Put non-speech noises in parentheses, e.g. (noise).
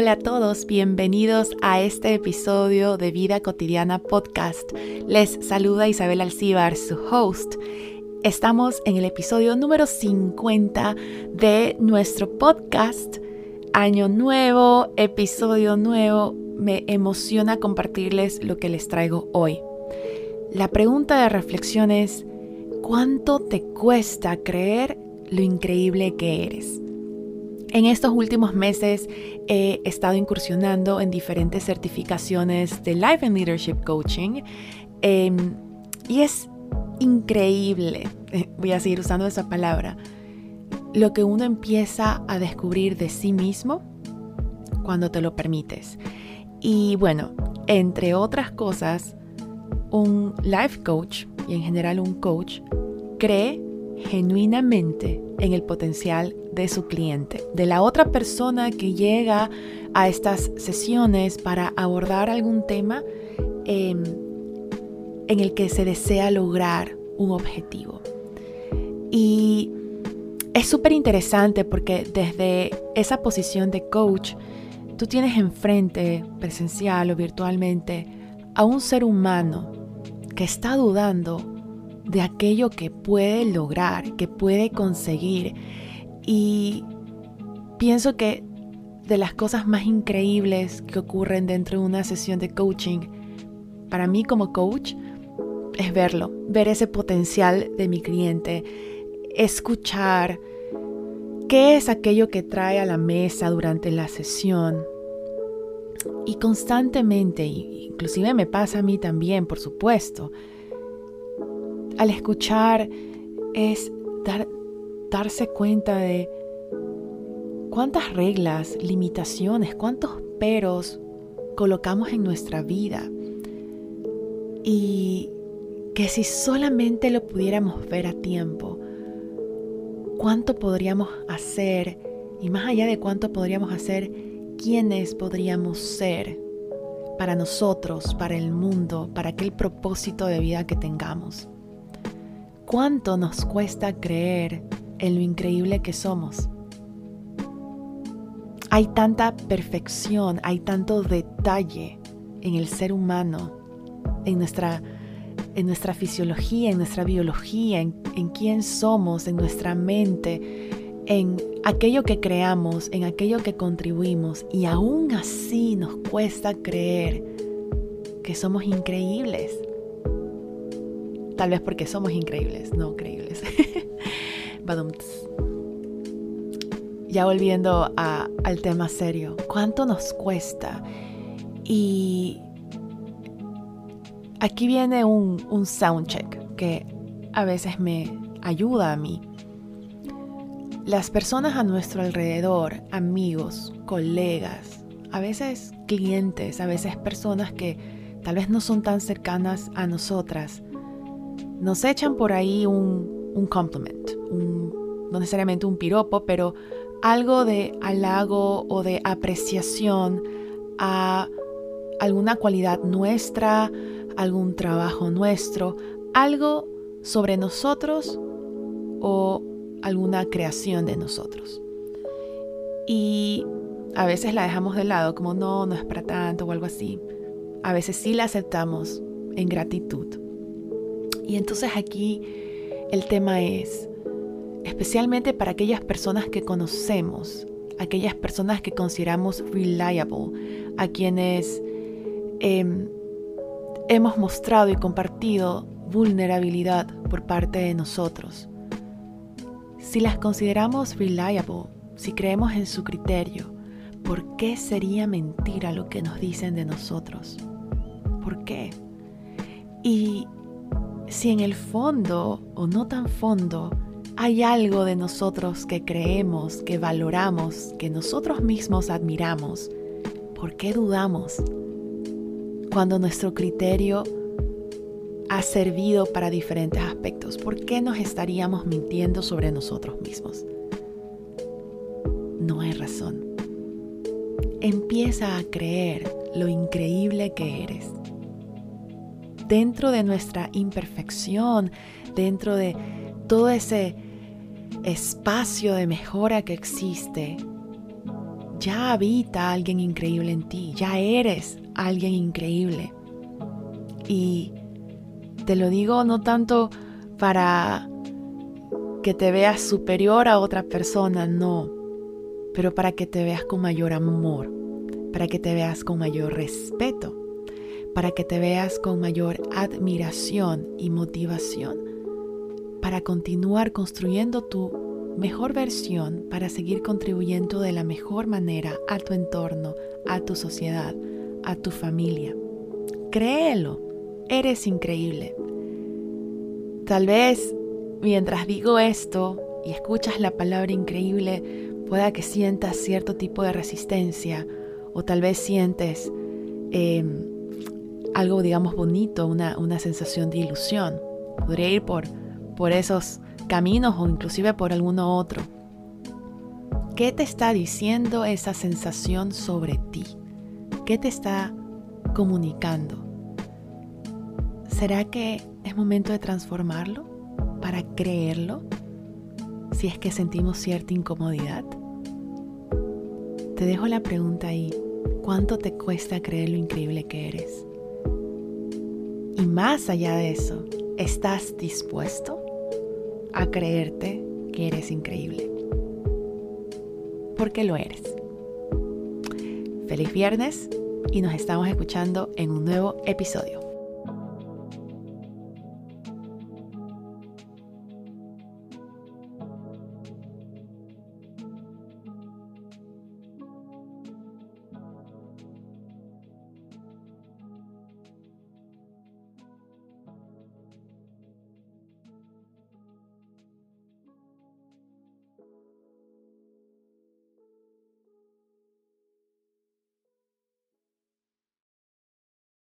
Hola a todos, bienvenidos a este episodio de Vida Cotidiana Podcast. Les saluda Isabel Alcíbar, su host. Estamos en el episodio número 50 de nuestro podcast. Año nuevo, episodio nuevo. Me emociona compartirles lo que les traigo hoy. La pregunta de reflexión es, ¿cuánto te cuesta creer lo increíble que eres? En estos últimos meses he estado incursionando en diferentes certificaciones de Life and Leadership Coaching em, y es increíble, voy a seguir usando esa palabra, lo que uno empieza a descubrir de sí mismo cuando te lo permites. Y bueno, entre otras cosas, un life coach y en general un coach cree genuinamente en el potencial de su cliente, de la otra persona que llega a estas sesiones para abordar algún tema em, en el que se desea lograr un objetivo. Y es súper interesante porque desde esa posición de coach, tú tienes enfrente, presencial o virtualmente, a un ser humano que está dudando de aquello que puede lograr, que puede conseguir. Y pienso que de las cosas más increíbles que ocurren dentro de una sesión de coaching, para mí como coach, es verlo, ver ese potencial de mi cliente, escuchar qué es aquello que trae a la mesa durante la sesión. Y constantemente, inclusive me pasa a mí también, por supuesto, al escuchar es darse cuenta de cuántas reglas, limitaciones, cuántos peros colocamos en nuestra vida. Y que si solamente lo pudiéramos ver a tiempo, cuánto podríamos hacer y más allá de cuánto podríamos hacer, quiénes podríamos ser para nosotros, para el mundo, para aquel propósito de vida que tengamos cuánto nos cuesta creer en lo increíble que somos. Hay tanta perfección, hay tanto detalle en el ser humano, en nuestra, en nuestra fisiología, en nuestra biología, en, en quién somos, en nuestra mente, en aquello que creamos, en aquello que contribuimos. Y aún así nos cuesta creer que somos increíbles. Tal vez porque somos increíbles, no creíbles. (laughs) ya volviendo al tema serio, ¿cuánto nos cuesta? Y aquí viene un, un soundcheck que a veces me ayuda a mí. Las personas a nuestro alrededor, amigos, colegas, a veces clientes, a veces personas que tal vez no son tan cercanas a nosotras, nos echan por ahí un, un compliment, no necesariamente un piropo, pero algo de halago o de apreciación a alguna cualidad nuestra, algún trabajo nuestro, algo sobre nosotros o alguna creación de nosotros. Y a veces la dejamos de lado como no, no es para tanto o algo así. A veces sí la aceptamos en gratitud. Y entonces aquí el tema es, especialmente para aquellas personas que conocemos, aquellas personas que consideramos reliable, a quienes em, hemos mostrado y compartido vulnerabilidad por parte de nosotros. Si las consideramos reliable, si creemos en su criterio, ¿por qué sería mentira lo que nos dicen de nosotros? ¿Por qué? Y si en el fondo o no tan fondo hay algo de nosotros que creemos, que valoramos, que nosotros mismos admiramos, ¿por qué dudamos? Cuando nuestro criterio ha servido para diferentes aspectos, ¿por qué nos estaríamos mintiendo sobre nosotros mismos? No hay razón. Empieza a creer lo increíble que eres dentro de nuestra imperfección, dentro de todo ese espacio de mejora que existe, ya habita alguien increíble en ti, ya eres alguien increíble. Y te lo digo no tanto para que te veas superior a otra persona, no, pero para que te veas con mayor amor, para que te veas con mayor respeto, para que te veas con mayor admiración y motivación, para continuar construyendo tu mejor versión para seguir contribuyendo de la mejor manera a tu entorno, a tu sociedad, a tu familia. Créelo, eres increíble. Tal vez mientras digo esto y escuchas la palabra increíble, pueda que sientas cierto tipo de resistencia o tal vez sientes em, algo, digamos, bonito, una, una sensación de ilusión. Podría ir por, por esos caminos o inclusive por alguno otro. ¿Qué te está diciendo esa sensación sobre ti? ¿Qué te está comunicando? ¿Será que es momento de transformarlo para creerlo si es que sentimos cierta incomodidad? Te dejo la pregunta ahí. ¿Cuánto te cuesta creer lo increíble que eres? Y más allá de eso, ¿estás dispuesto? a creerte que eres increíble. Porque lo eres. Feliz viernes y nos estamos escuchando en un nuevo episodio.